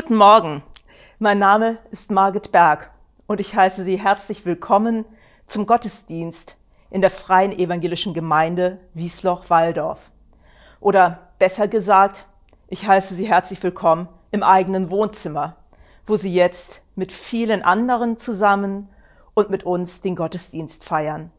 Guten Morgen, mein Name ist Margit Berg und ich heiße Sie herzlich willkommen zum Gottesdienst in der Freien Evangelischen Gemeinde Wiesloch-Walldorf. Oder besser gesagt, ich heiße Sie herzlich willkommen im eigenen Wohnzimmer, wo Sie jetzt mit vielen anderen zusammen und mit uns den Gottesdienst feiern.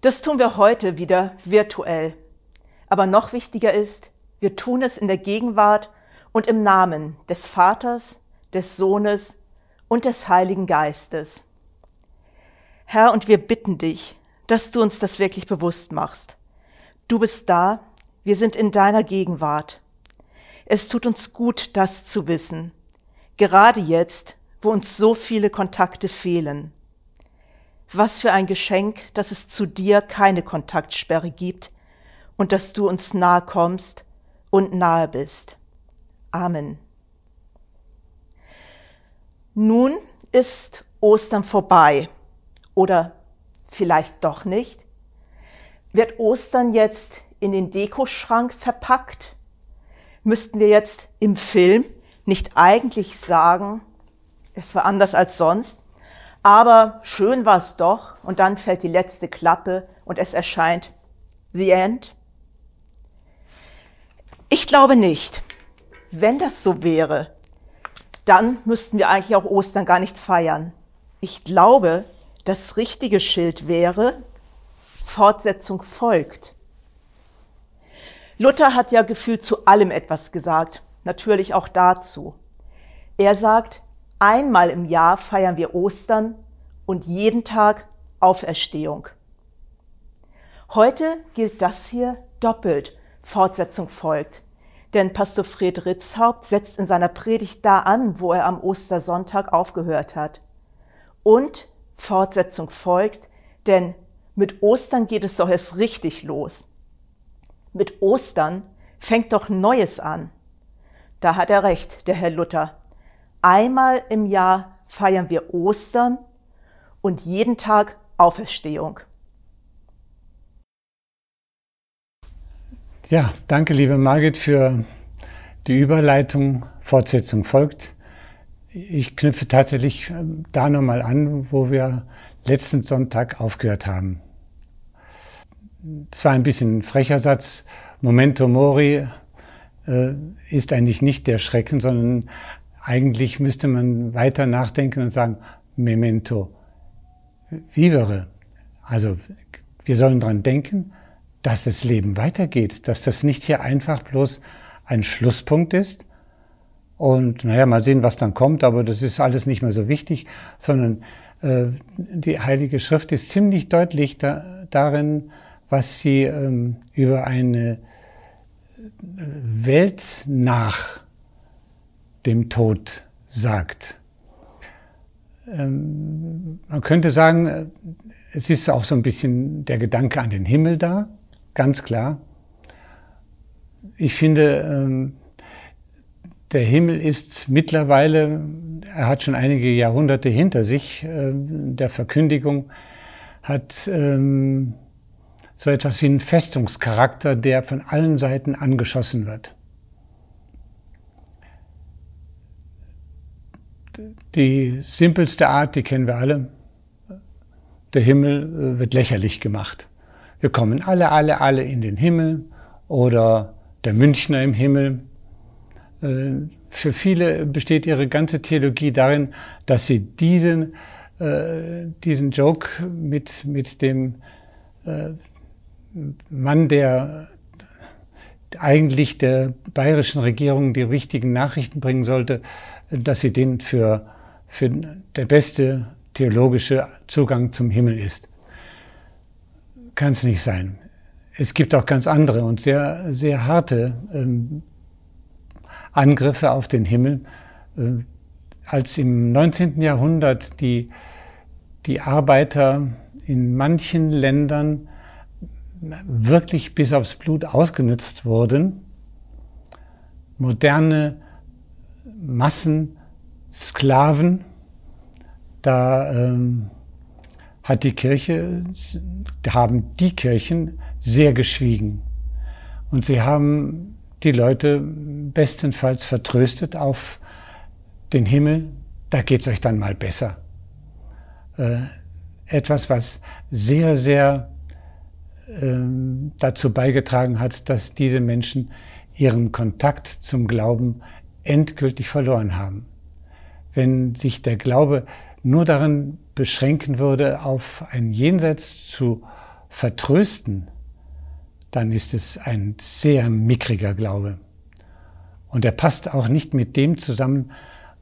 Das tun wir heute wieder virtuell. Aber noch wichtiger ist, wir tun es in der Gegenwart und im Namen des Vaters, des Sohnes und des Heiligen Geistes. Herr, und wir bitten dich, dass du uns das wirklich bewusst machst. Du bist da, wir sind in deiner Gegenwart. Es tut uns gut, das zu wissen, gerade jetzt, wo uns so viele Kontakte fehlen. Was für ein Geschenk, dass es zu dir keine Kontaktsperre gibt und dass du uns nahe kommst und nahe bist. Amen. Nun ist Ostern vorbei oder vielleicht doch nicht. Wird Ostern jetzt in den Dekoschrank verpackt? Müssten wir jetzt im Film nicht eigentlich sagen, es war anders als sonst, aber schön war es doch und dann fällt die letzte Klappe und es erscheint The End? Ich glaube nicht. Wenn das so wäre, dann müssten wir eigentlich auch Ostern gar nicht feiern. Ich glaube, das richtige Schild wäre, Fortsetzung folgt. Luther hat ja gefühlt zu allem etwas gesagt, natürlich auch dazu. Er sagt, einmal im Jahr feiern wir Ostern und jeden Tag Auferstehung. Heute gilt das hier doppelt, Fortsetzung folgt. Denn Pastor Fred Ritzhaupt setzt in seiner Predigt da an, wo er am Ostersonntag aufgehört hat. Und Fortsetzung folgt, denn mit Ostern geht es doch erst richtig los. Mit Ostern fängt doch Neues an. Da hat er recht, der Herr Luther. Einmal im Jahr feiern wir Ostern und jeden Tag Auferstehung. Ja, danke, liebe Margit, für die Überleitung. Fortsetzung folgt. Ich knüpfe tatsächlich ähm, da nochmal an, wo wir letzten Sonntag aufgehört haben. Es war ein bisschen ein frecher Satz. Momento Mori äh, ist eigentlich nicht der Schrecken, sondern eigentlich müsste man weiter nachdenken und sagen, Memento vivere. Also wir sollen dran denken, dass das Leben weitergeht, dass das nicht hier einfach bloß ein Schlusspunkt ist. Und naja, mal sehen, was dann kommt, aber das ist alles nicht mehr so wichtig, sondern äh, die Heilige Schrift ist ziemlich deutlich da, darin, was sie ähm, über eine äh, Welt nach dem Tod sagt. Ähm, man könnte sagen, äh, es ist auch so ein bisschen der Gedanke an den Himmel da ganz klar. Ich finde, ähm, der Himmel ist mittlerweile, er hat schon einige Jahrhunderte hinter sich, ähm, der Verkündigung, hat ähm, so etwas wie einen Festungscharakter, der von allen Seiten angeschossen wird. Die simpelste Art, die kennen wir alle. Der Himmel äh, wird lächerlich gemacht. Wir kommen alle, alle, alle in den Himmel oder der Münchner im Himmel. Äh, für viele besteht ihre ganze Theologie darin, dass sie diesen, äh, diesen Joke mit, mit dem äh, Mann, der eigentlich der bayerischen Regierung die richtigen Nachrichten bringen sollte, dass sie den für, für der beste theologische Zugang zum Himmel ist kann es nicht sein. Es gibt auch ganz andere und sehr, sehr harte ähm, Angriffe auf den Himmel. Äh, als im 19. Jahrhundert die, die Arbeiter in manchen Ländern wirklich bis aufs Blut ausgenützt wurden, moderne Massen Sklaven, da ähm, hat die Kirche, haben die Kirchen sehr geschwiegen. Und sie haben die Leute bestenfalls vertröstet auf den Himmel, da geht's euch dann mal besser. Äh, etwas, was sehr, sehr ähm, dazu beigetragen hat, dass diese Menschen ihren Kontakt zum Glauben endgültig verloren haben. Wenn sich der Glaube nur darin beschränken würde, auf ein Jenseits zu vertrösten, dann ist es ein sehr mickriger Glaube. Und er passt auch nicht mit dem zusammen,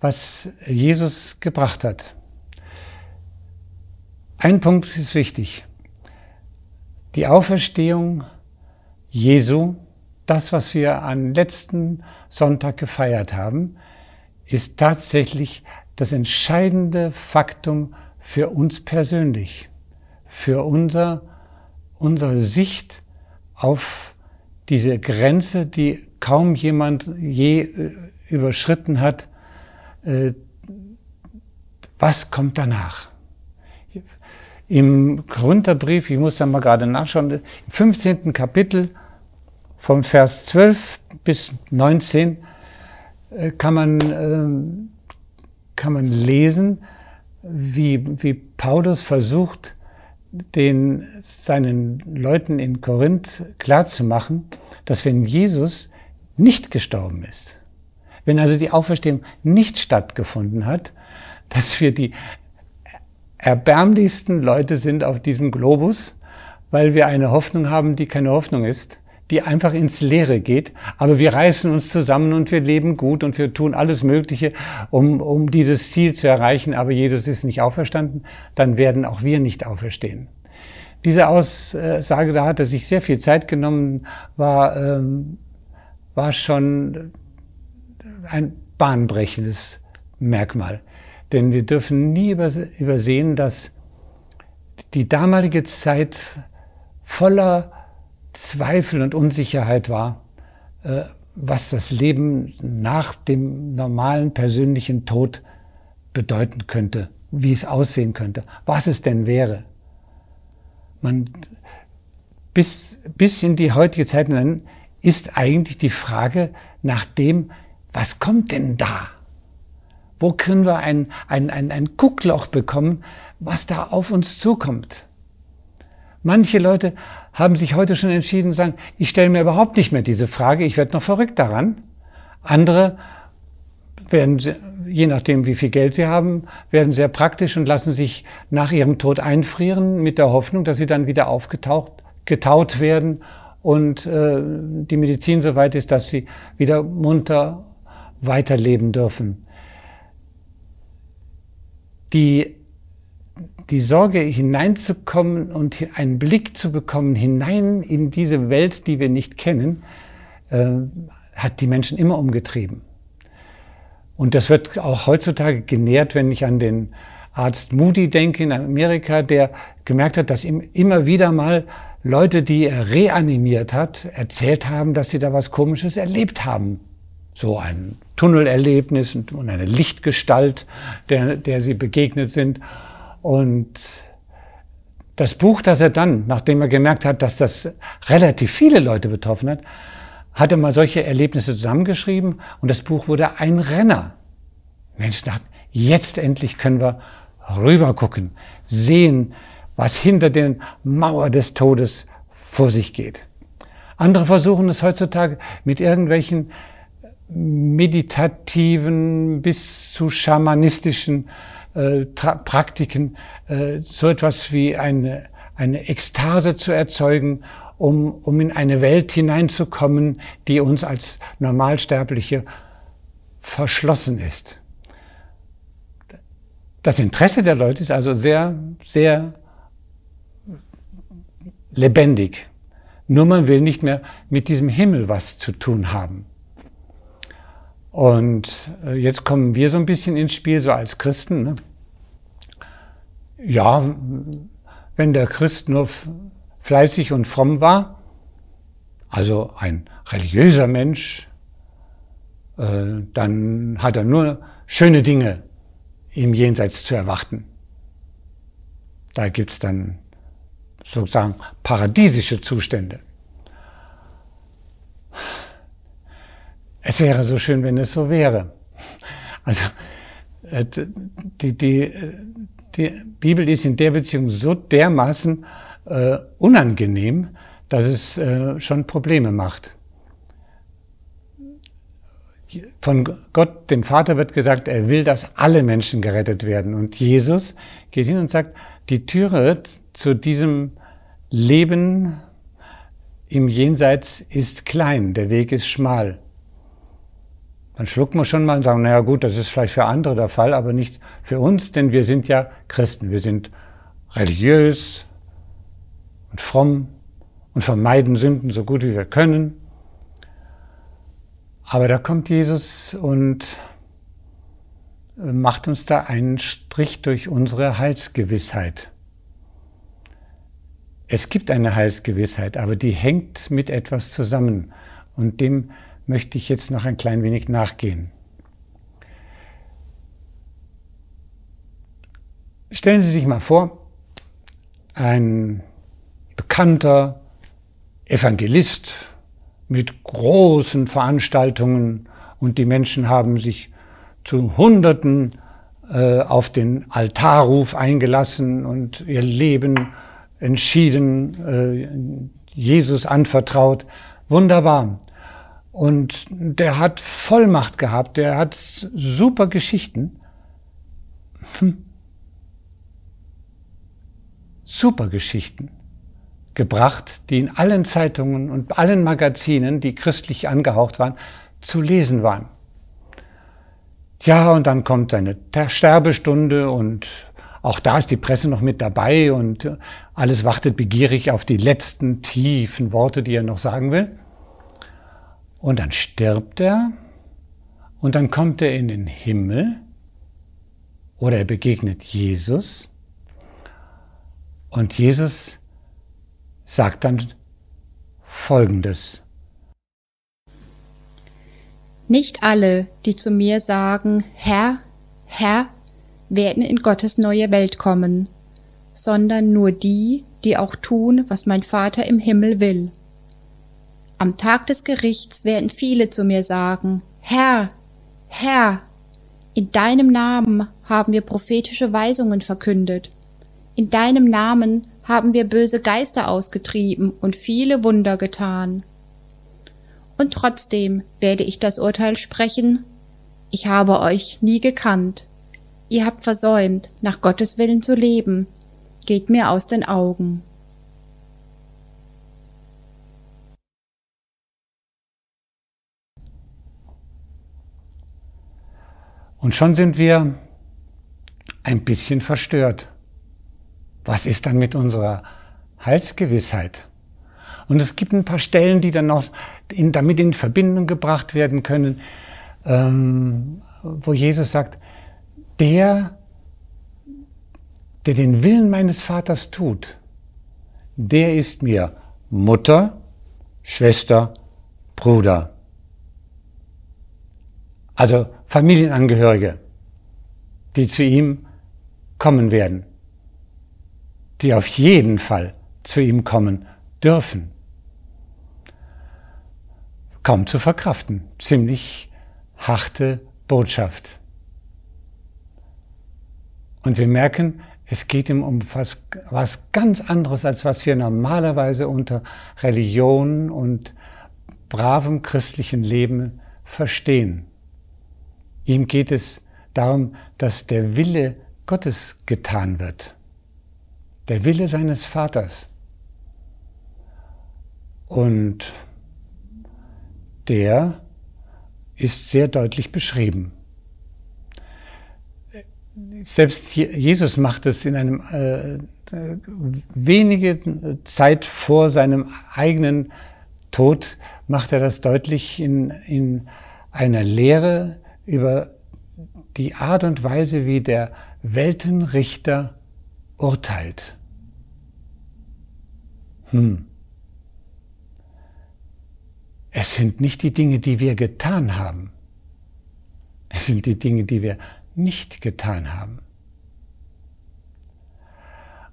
was Jesus gebracht hat. Ein Punkt ist wichtig. Die Auferstehung Jesu, das, was wir am letzten Sonntag gefeiert haben, ist tatsächlich das entscheidende Faktum für uns persönlich, für unser, unsere Sicht auf diese Grenze, die kaum jemand je äh, überschritten hat. Äh, was kommt danach? Im Korintherbrief, ich muss da mal gerade nachschauen, im 15. Kapitel vom Vers 12 bis 19 äh, kann man, ähm, kann man lesen, wie, wie Paulus versucht, den, seinen Leuten in Korinth klarzumachen, dass wenn Jesus nicht gestorben ist, wenn also die Auferstehung nicht stattgefunden hat, dass wir die erbärmlichsten Leute sind auf diesem Globus, weil wir eine Hoffnung haben, die keine Hoffnung ist, die einfach ins Leere geht. Aber wir reißen uns zusammen und wir leben gut und wir tun alles Mögliche, um, um dieses Ziel zu erreichen. Aber Jesus ist nicht auferstanden, dann werden auch wir nicht auferstehen. Diese Aussage, da hat er sich sehr viel Zeit genommen, war, ähm, war schon ein bahnbrechendes Merkmal. Denn wir dürfen nie übersehen, dass die damalige Zeit voller Zweifel und Unsicherheit war, äh, was das Leben nach dem normalen persönlichen Tod bedeuten könnte, wie es aussehen könnte, was es denn wäre. Man, bis, bis in die heutige Zeit hinein ist eigentlich die Frage nach dem, was kommt denn da? Wo können wir ein, ein, ein, ein Guckloch bekommen, was da auf uns zukommt? Manche Leute haben sich heute schon entschieden und sagen, ich stelle mir überhaupt nicht mehr diese Frage, ich werde noch verrückt daran. Andere werden, je nachdem wie viel Geld sie haben, werden sehr praktisch und lassen sich nach ihrem Tod einfrieren mit der Hoffnung, dass sie dann wieder aufgetaucht, getaut werden und äh, die Medizin so weit ist, dass sie wieder munter weiterleben dürfen die, die Sorge hineinzukommen und einen Blick zu bekommen hinein in diese Welt, die wir nicht kennen, äh, hat die Menschen immer umgetrieben. Und das wird auch heutzutage genährt, wenn ich an den Arzt Moody denke in Amerika, der gemerkt hat, dass ihm immer wieder mal Leute, die er reanimiert hat, erzählt haben, dass sie da was Komisches erlebt haben. So ein Tunnelerlebnis und eine Lichtgestalt, der, der sie begegnet sind. Und das Buch, das er dann, nachdem er gemerkt hat, dass das relativ viele Leute betroffen hat, hat er mal solche Erlebnisse zusammengeschrieben und das Buch wurde ein Renner. Menschen dachten, jetzt endlich können wir rübergucken, sehen, was hinter den Mauer des Todes vor sich geht. Andere versuchen es heutzutage mit irgendwelchen meditativen bis zu schamanistischen äh, Praktiken äh, so etwas wie eine, eine Ekstase zu erzeugen, um, um in eine Welt hineinzukommen, die uns als Normalsterbliche verschlossen ist. Das Interesse der Leute ist also sehr, sehr lebendig. Nur man will nicht mehr mit diesem Himmel was zu tun haben. Und äh, jetzt kommen wir so ein bisschen ins Spiel, so als Christen. Ne? Ja, wenn der Christ nur fleißig und fromm war, also ein religiöser Mensch, äh, dann hat er nur schöne Dinge im Jenseits zu erwarten. Da gibt's dann sozusagen paradiesische Zustände. Es wäre so schön, wenn es so wäre. Also Äh, die, die, die Bibel ist in der Beziehung so dermaßen äh, unangenehm, dass es äh, schon Probleme macht. Von Gott, dem Vater, wird gesagt, er will, dass alle Menschen gerettet werden. Und Jesus geht hin und sagt, die Türe zu diesem Leben im Jenseits ist klein, der Weg ist schmal. Dann schlucken wir schon mal und sagen, naja gut, das ist vielleicht für andere der Fall, aber nicht für uns, denn wir sind ja Christen. Wir sind religiös und fromm und vermeiden Sünden so gut wie wir können. Aber da kommt Jesus und macht uns da einen Strich durch unsere Heilsgewissheit. Es gibt eine Heilsgewissheit, aber die hängt mit etwas zusammen. Und dem möchte ich jetzt noch ein klein wenig nachgehen. Stellen Sie sich mal vor, ein bekannter Evangelist mit großen Veranstaltungen und die Menschen haben sich zu Hunderten äh, auf den Altarruf eingelassen und ihr Leben entschieden äh, Jesus anvertraut. Wunderbar. Und der hat Vollmacht gehabt, der hat super Geschichten. Hm. Super Geschichten gebracht, die in allen Zeitungen und allen Magazinen, die christlich angehaucht waren, zu lesen waren. Ja, und dann kommt seine Sterbestunde und auch da ist die Presse noch mit dabei und alles wartet begierig auf die letzten tiefen Worte, die er noch sagen will. Und dann stirbt er und dann kommt er in den Himmel oder er begegnet Jesus und Jesus sagt dann Folgendes. Nicht alle, die zu mir sagen, Herr, Herr, werden in Gottes neue Welt kommen, sondern nur die, die auch tun, was mein Vater im Himmel will. Am Tag des Gerichts werden viele zu mir sagen, Herr, Herr, in deinem Namen haben wir prophetische Weisungen verkündet. In deinem Namen haben wir böse Geister ausgetrieben und viele Wunder getan. Und trotzdem werde ich das Urteil sprechen, ich habe euch nie gekannt. Ihr habt versäumt, nach Gottes Willen zu leben. Geht mir aus den Augen. Und schon sind wir ein bisschen verstört. Was ist dann mit unserer Heilsgewissheit? Und es gibt ein paar Stellen, die dann noch in, damit in Verbindung gebracht werden können, ähm, wo Jesus sagt, der, der den Willen meines Vaters tut, der ist mir Mutter, Schwester, Bruder. Also Familienangehörige, die zu ihm kommen werden, die auf jeden Fall zu ihm kommen dürfen. Kaum zu verkraften, ziemlich harte Botschaft. Und wir merken, es geht ihm um was, was ganz anderes, als was wir normalerweise unter Religion und bravem christlichen Leben verstehen. Ihm geht es darum, dass der Wille Gottes getan wird. Der Wille seines Vaters. Und der ist sehr deutlich beschrieben selbst Jesus macht es in einem äh, wenige Zeit vor seinem eigenen Tod macht er das deutlich in, in einer Lehre über die Art und Weise, wie der Weltenrichter urteilt. Hm. Es sind nicht die Dinge, die wir getan haben. Es sind die Dinge, die wir nicht getan haben.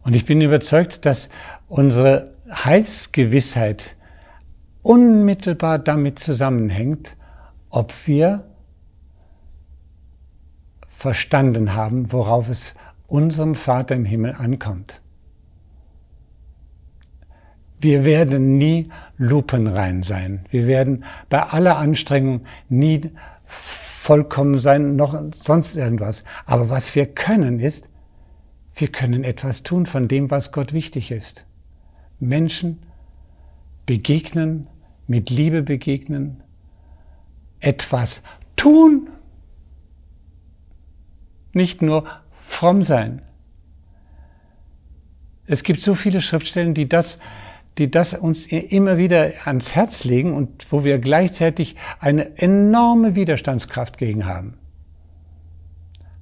Und ich bin überzeugt, dass unsere Heilsgewissheit unmittelbar damit zusammenhängt, ob wir verstanden haben, worauf es unserem Vater im Himmel ankommt. Wir werden nie lupenrein sein. Wir werden bei aller Anstrengung nie vollkommen sein, noch sonst irgendwas. Aber was wir können ist, wir können etwas tun von dem, was Gott wichtig ist. Menschen begegnen, mit Liebe begegnen, etwas tun, nicht nur fromm sein. Es gibt so viele Schriftstellen, die das die das uns immer wieder ans Herz legen und wo wir gleichzeitig eine enorme Widerstandskraft gegen haben.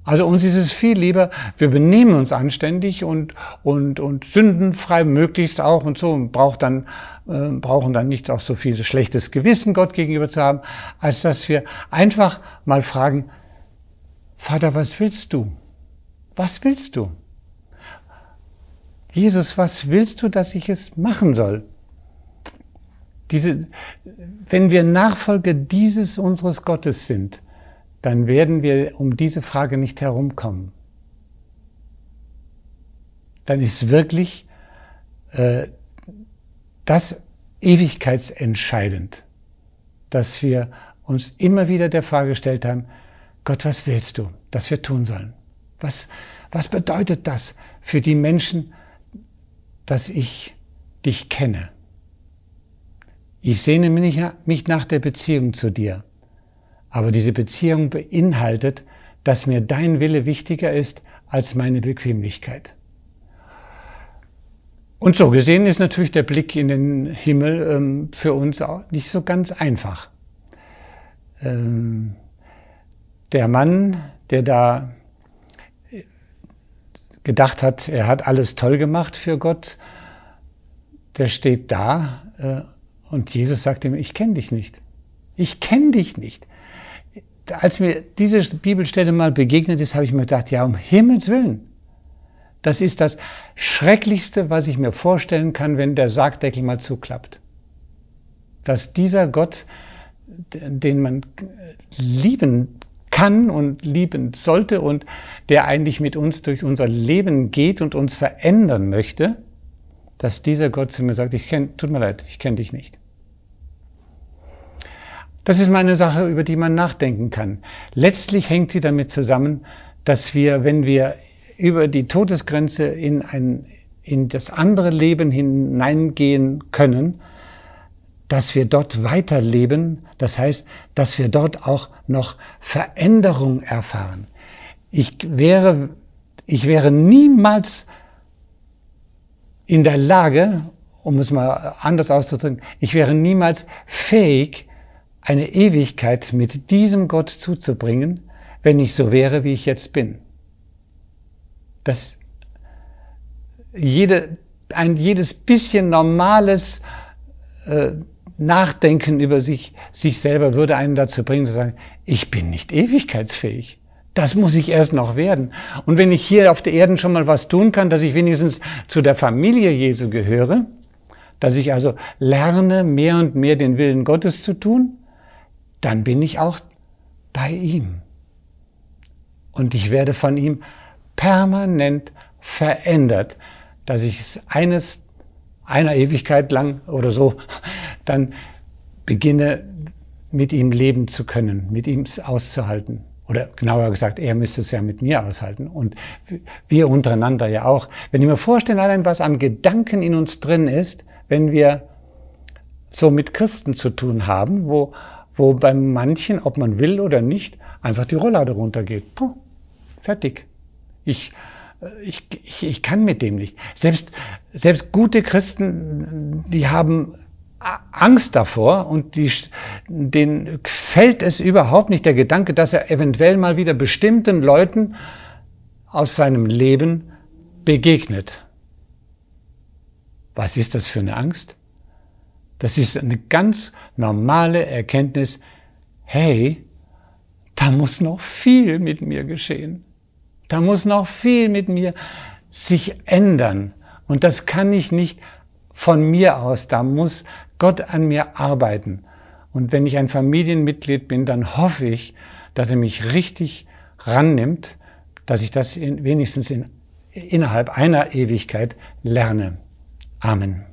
Also uns ist es viel lieber, wir benehmen uns anständig und, und, und sündenfrei möglichst auch und so und braucht dann, äh, brauchen dann nicht auch so viel schlechtes Gewissen Gott gegenüber zu haben, als dass wir einfach mal fragen, Vater, was willst du? Was willst du? Jesus, was willst du, dass ich es machen soll? Diese, wenn wir Nachfolger dieses unseres Gottes sind, dann werden wir um diese Frage nicht herumkommen. Dann ist wirklich äh, das ewigkeitsentscheidend, dass wir uns immer wieder der Frage gestellt haben, Gott, was willst du, dass wir tun sollen? Was, was bedeutet das für die Menschen, dass ich dich kenne. Ich sehne mich nach der Beziehung zu dir. Aber diese Beziehung beinhaltet, dass mir dein Wille wichtiger ist als meine Bequemlichkeit. Und so gesehen ist natürlich der Blick in den Himmel ähm, für uns auch nicht so ganz einfach. Ähm, der Mann, der da gedacht hat, er hat alles toll gemacht für Gott, der steht da äh, und Jesus sagt ihm, ich kenne dich nicht. Ich kenne dich nicht. Als mir diese Bibelstelle mal begegnet ist, habe ich mir gedacht, ja, um Himmels Willen. Das ist das Schrecklichste, was ich mir vorstellen kann, wenn der Sargdeckel mal zuklappt. Dass dieser Gott, den man lieben kann und lieben sollte und der eigentlich mit uns durch unser Leben geht und uns verändern möchte, dass dieser Gott zu mir sagt, ich kenn, tut mir leid, ich kenne dich nicht. Das ist mal eine Sache, über die man nachdenken kann. Letztlich hängt sie damit zusammen, dass wir, wenn wir über die Todesgrenze in ein, in das andere Leben hineingehen können, dass wir dort weiterleben, das heißt, dass wir dort auch noch Veränderung erfahren. Ich wäre, ich wäre niemals in der Lage, um es mal anders auszudrücken, ich wäre niemals fähig, eine Ewigkeit mit diesem Gott zuzubringen, wenn ich so wäre, wie ich jetzt bin. Das jede, ein jedes bisschen normales äh, Nachdenken über sich, sich selber würde einen dazu bringen zu sagen, ich bin nicht ewigkeitsfähig. Das muss ich erst noch werden. Und wenn ich hier auf der Erde schon mal was tun kann, dass ich wenigstens zu der Familie Jesu gehöre, dass ich also lerne, mehr und mehr den Willen Gottes zu tun, dann bin ich auch bei ihm. Und ich werde von ihm permanent verändert, dass ich es eines einer Ewigkeit lang oder so, dann beginne mit ihm leben zu können, mit ihm auszuhalten. Oder genauer gesagt, er müsste es ja mit mir aushalten. Und wir untereinander ja auch. Wenn ich mir vorstelle, allein was an Gedanken in uns drin ist, wenn wir so mit Christen zu tun haben, wo, wo bei manchen, ob man will oder nicht, einfach die Rolllade runtergeht. Puh, fertig. Ich, ich, ich, ich kann mit dem nicht. Selbst, selbst gute Christen, die haben Angst davor und die, denen fällt es überhaupt nicht der Gedanke, dass er eventuell mal wieder bestimmten Leuten aus seinem Leben begegnet. Was ist das für eine Angst? Das ist eine ganz normale Erkenntnis, hey, da muss noch viel mit mir geschehen. Da muss noch viel mit mir sich ändern. Und das kann ich nicht von mir aus. Da muss Gott an mir arbeiten. Und wenn ich ein Familienmitglied bin, dann hoffe ich, dass er mich richtig rannimmt, dass ich das in, wenigstens in, innerhalb einer Ewigkeit lerne. Amen.